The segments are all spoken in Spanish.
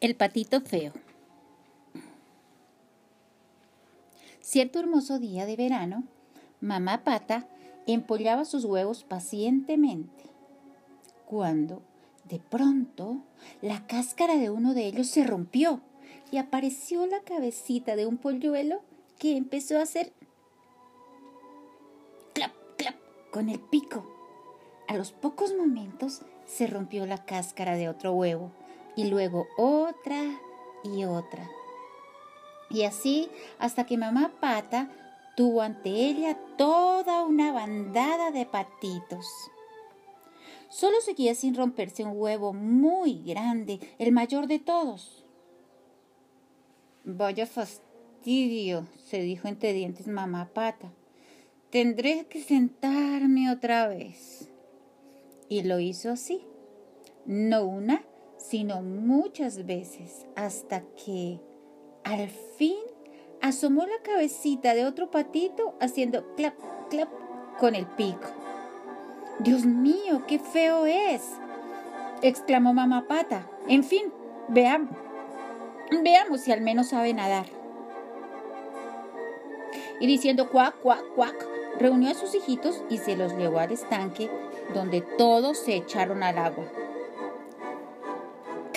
El patito feo. Cierto hermoso día de verano, mamá pata empollaba sus huevos pacientemente, cuando de pronto la cáscara de uno de ellos se rompió y apareció la cabecita de un polluelo que empezó a hacer clap, clap con el pico. A los pocos momentos se rompió la cáscara de otro huevo y luego otra y otra. Y así hasta que mamá pata tuvo ante ella toda una bandada de patitos. Solo seguía sin romperse un huevo muy grande, el mayor de todos. Vaya fastidio, se dijo entre dientes mamá pata. Tendré que sentarme otra vez. Y lo hizo así. No una, sino muchas veces, hasta que al fin asomó la cabecita de otro patito haciendo clap, clap con el pico. Dios mío, qué feo es, exclamó mamá pata. En fin, veamos, veamos si al menos sabe nadar. Y diciendo cuac, cuac, cuac, reunió a sus hijitos y se los llevó al estanque, donde todos se echaron al agua.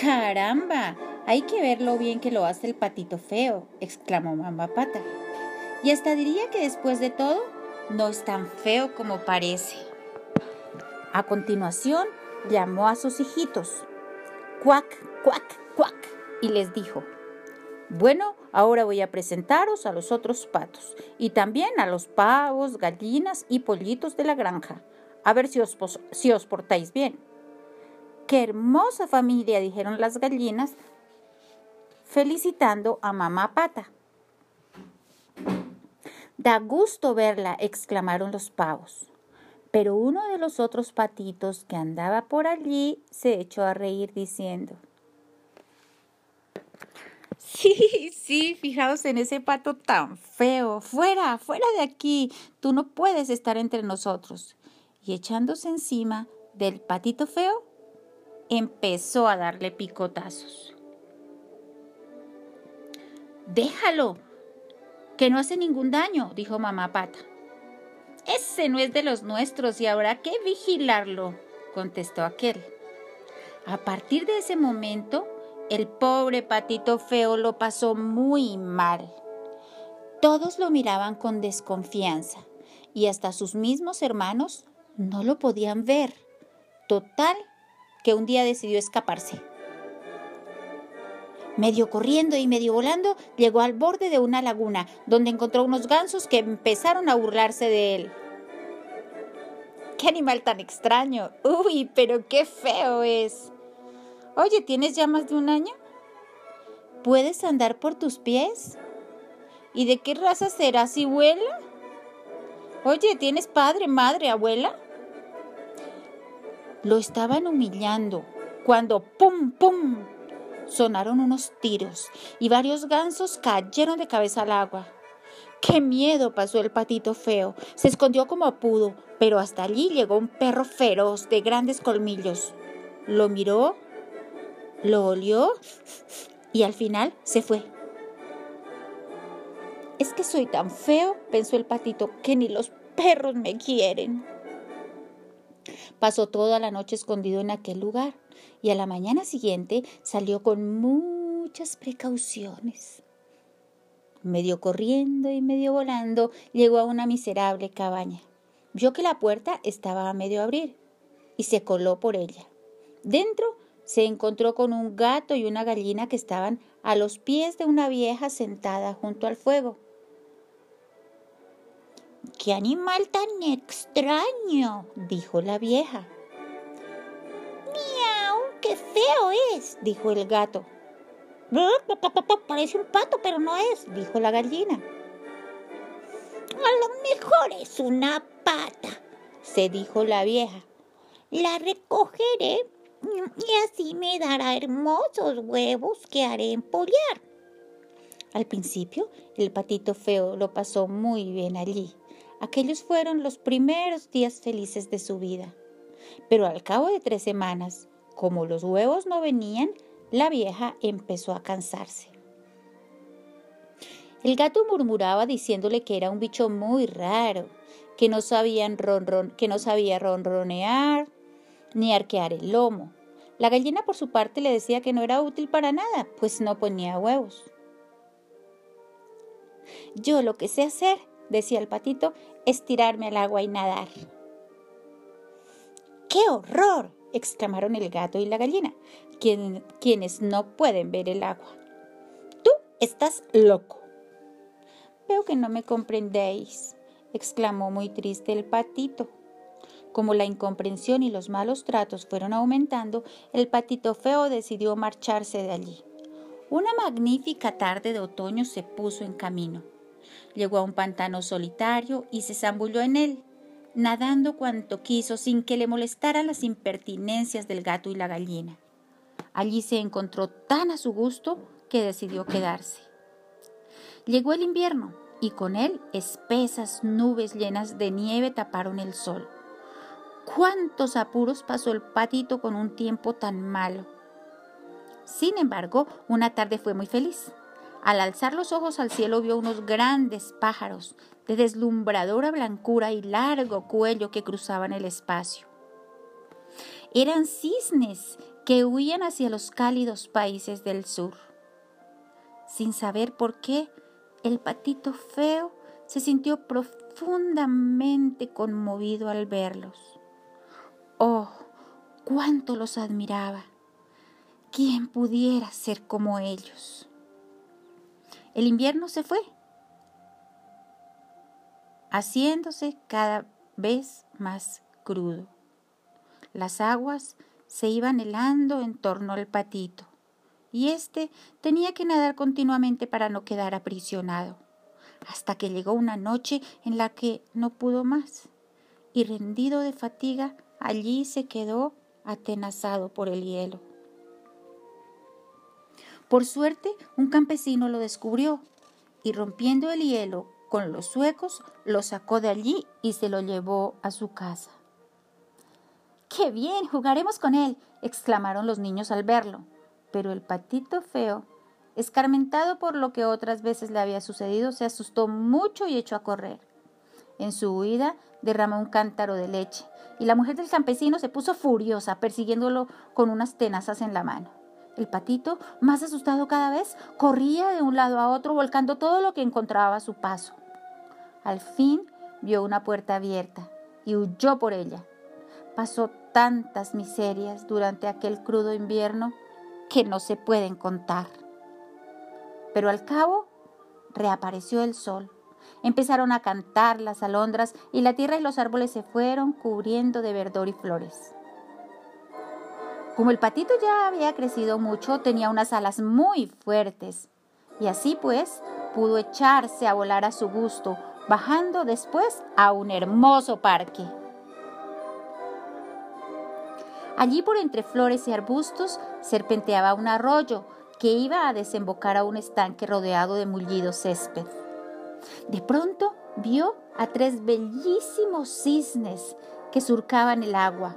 ¡Caramba! Hay que ver lo bien que lo hace el patito feo, exclamó mamá pata. Y hasta diría que después de todo, no es tan feo como parece. A continuación, llamó a sus hijitos. Cuac, cuac, cuac, y les dijo, bueno, ahora voy a presentaros a los otros patos y también a los pavos, gallinas y pollitos de la granja. A ver si os, si os portáis bien. ¡Qué hermosa familia! dijeron las gallinas, felicitando a mamá pata. Da gusto verla, exclamaron los pavos. Pero uno de los otros patitos que andaba por allí se echó a reír diciendo, Sí, sí, fijaos en ese pato tan feo. Fuera, fuera de aquí. Tú no puedes estar entre nosotros. Y echándose encima del patito feo, empezó a darle picotazos. Déjalo, que no hace ningún daño, dijo mamá pata. Ese no es de los nuestros y habrá que vigilarlo, contestó aquel. A partir de ese momento, el pobre patito feo lo pasó muy mal. Todos lo miraban con desconfianza y hasta sus mismos hermanos no lo podían ver. Total que un día decidió escaparse. Medio corriendo y medio volando, llegó al borde de una laguna, donde encontró unos gansos que empezaron a burlarse de él. ¡Qué animal tan extraño! ¡Uy, pero qué feo es! Oye, ¿tienes ya más de un año? ¿Puedes andar por tus pies? ¿Y de qué raza serás si vuela? Oye, ¿tienes padre, madre, abuela? Lo estaban humillando cuando ¡pum, pum! sonaron unos tiros y varios gansos cayeron de cabeza al agua. ¡Qué miedo! pasó el patito feo. Se escondió como pudo, pero hasta allí llegó un perro feroz de grandes colmillos. Lo miró, lo olió y al final se fue. Es que soy tan feo, pensó el patito, que ni los perros me quieren. Pasó toda la noche escondido en aquel lugar y a la mañana siguiente salió con muchas precauciones. Medio corriendo y medio volando, llegó a una miserable cabaña. Vio que la puerta estaba a medio abrir y se coló por ella. Dentro se encontró con un gato y una gallina que estaban a los pies de una vieja sentada junto al fuego. ¡Qué animal tan extraño! dijo la vieja. ¡Miau! ¡Qué feo es! dijo el gato. Parece un pato, pero no es, dijo la gallina. A lo mejor es una pata, se dijo la vieja. La recogeré y así me dará hermosos huevos que haré empollar. Al principio, el patito feo lo pasó muy bien allí. Aquellos fueron los primeros días felices de su vida. Pero al cabo de tres semanas, como los huevos no venían, la vieja empezó a cansarse. El gato murmuraba diciéndole que era un bicho muy raro, que no, sabía ronronear ni arquear el lomo. La gallina por su parte le decía que no era útil para nada, pues no ponía huevos. Yo lo que sé hacer, decía el patito, es tirarme al agua y nadar. ¡Qué horror! exclamaron el gato y la gallina, quienes no pueden ver el agua. Tú estás loco. Veo que no me comprendéis, exclamó muy triste el patito. Como la incomprensión y los malos tratos fueron aumentando, el patito feo decidió marcharse de allí. Una magnífica tarde de otoño se puso en camino. Llegó a un pantano solitario y se zambulló en él, nadando cuanto quiso sin que le molestaran las impertinencias del gato y la gallina. Allí se encontró tan a su gusto que decidió quedarse. Llegó el invierno y con él espesas nubes llenas de nieve taparon el sol. ¿Cuántos apuros pasó el patito con un tiempo tan malo? Sin embargo, una tarde fue muy feliz. Al alzar los ojos al cielo vio unos grandes pájaros de deslumbradora blancura y largo cuello que cruzaban el espacio. Eran cisnes que huían hacia los cálidos países del sur. Sin saber por qué, el patito feo se sintió profundamente conmovido al verlos. Oh, cuánto los admiraba. ¿Quién pudiera ser como ellos? El invierno se fue, haciéndose cada vez más crudo. Las aguas se iban helando en torno al patito y éste tenía que nadar continuamente para no quedar aprisionado, hasta que llegó una noche en la que no pudo más, y rendido de fatiga, allí se quedó atenazado por el hielo. Por suerte, un campesino lo descubrió y rompiendo el hielo con los suecos, lo sacó de allí y se lo llevó a su casa. ¡Qué bien! Jugaremos con él, exclamaron los niños al verlo pero el patito feo, escarmentado por lo que otras veces le había sucedido, se asustó mucho y echó a correr. En su huida derramó un cántaro de leche y la mujer del campesino se puso furiosa persiguiéndolo con unas tenazas en la mano. El patito, más asustado cada vez, corría de un lado a otro volcando todo lo que encontraba a su paso. Al fin vio una puerta abierta y huyó por ella. Pasó tantas miserias durante aquel crudo invierno que no se pueden contar. Pero al cabo reapareció el sol. Empezaron a cantar las alondras y la tierra y los árboles se fueron cubriendo de verdor y flores. Como el patito ya había crecido mucho, tenía unas alas muy fuertes y así pues pudo echarse a volar a su gusto, bajando después a un hermoso parque. Allí por entre flores y arbustos serpenteaba un arroyo que iba a desembocar a un estanque rodeado de mullido césped. De pronto vio a tres bellísimos cisnes que surcaban el agua.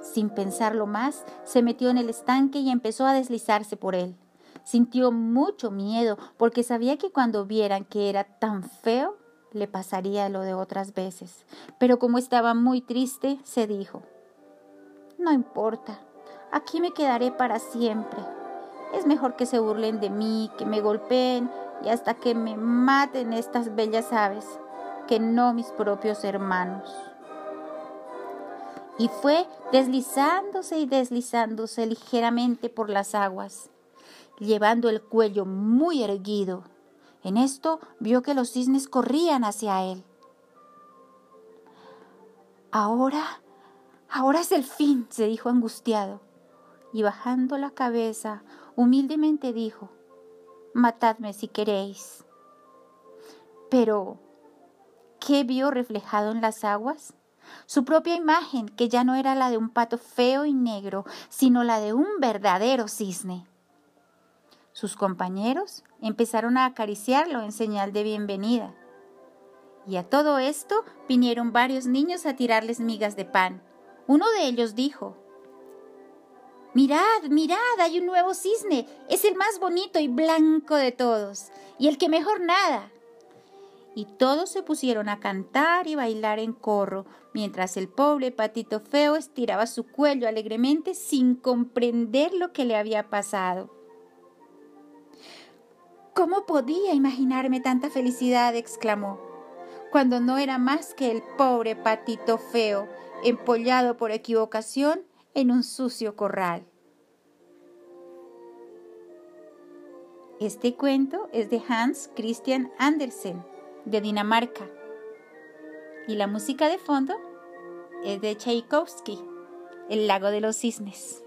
Sin pensarlo más, se metió en el estanque y empezó a deslizarse por él. Sintió mucho miedo porque sabía que cuando vieran que era tan feo, le pasaría lo de otras veces. Pero como estaba muy triste, se dijo, no importa, aquí me quedaré para siempre. Es mejor que se burlen de mí, que me golpeen y hasta que me maten estas bellas aves, que no mis propios hermanos. Y fue deslizándose y deslizándose ligeramente por las aguas, llevando el cuello muy erguido. En esto vio que los cisnes corrían hacia él. Ahora Ahora es el fin, se dijo angustiado, y bajando la cabeza, humildemente dijo, Matadme si queréis. Pero, ¿qué vio reflejado en las aguas? Su propia imagen, que ya no era la de un pato feo y negro, sino la de un verdadero cisne. Sus compañeros empezaron a acariciarlo en señal de bienvenida. Y a todo esto vinieron varios niños a tirarles migas de pan uno de ellos dijo, Mirad, mirad, hay un nuevo cisne. Es el más bonito y blanco de todos, y el que mejor nada. Y todos se pusieron a cantar y bailar en corro, mientras el pobre patito feo estiraba su cuello alegremente sin comprender lo que le había pasado. ¿Cómo podía imaginarme tanta felicidad? exclamó, cuando no era más que el pobre patito feo, empollado por equivocación en un sucio corral. Este cuento es de Hans Christian Andersen, de Dinamarca. Y la música de fondo es de Tchaikovsky, El lago de los cisnes.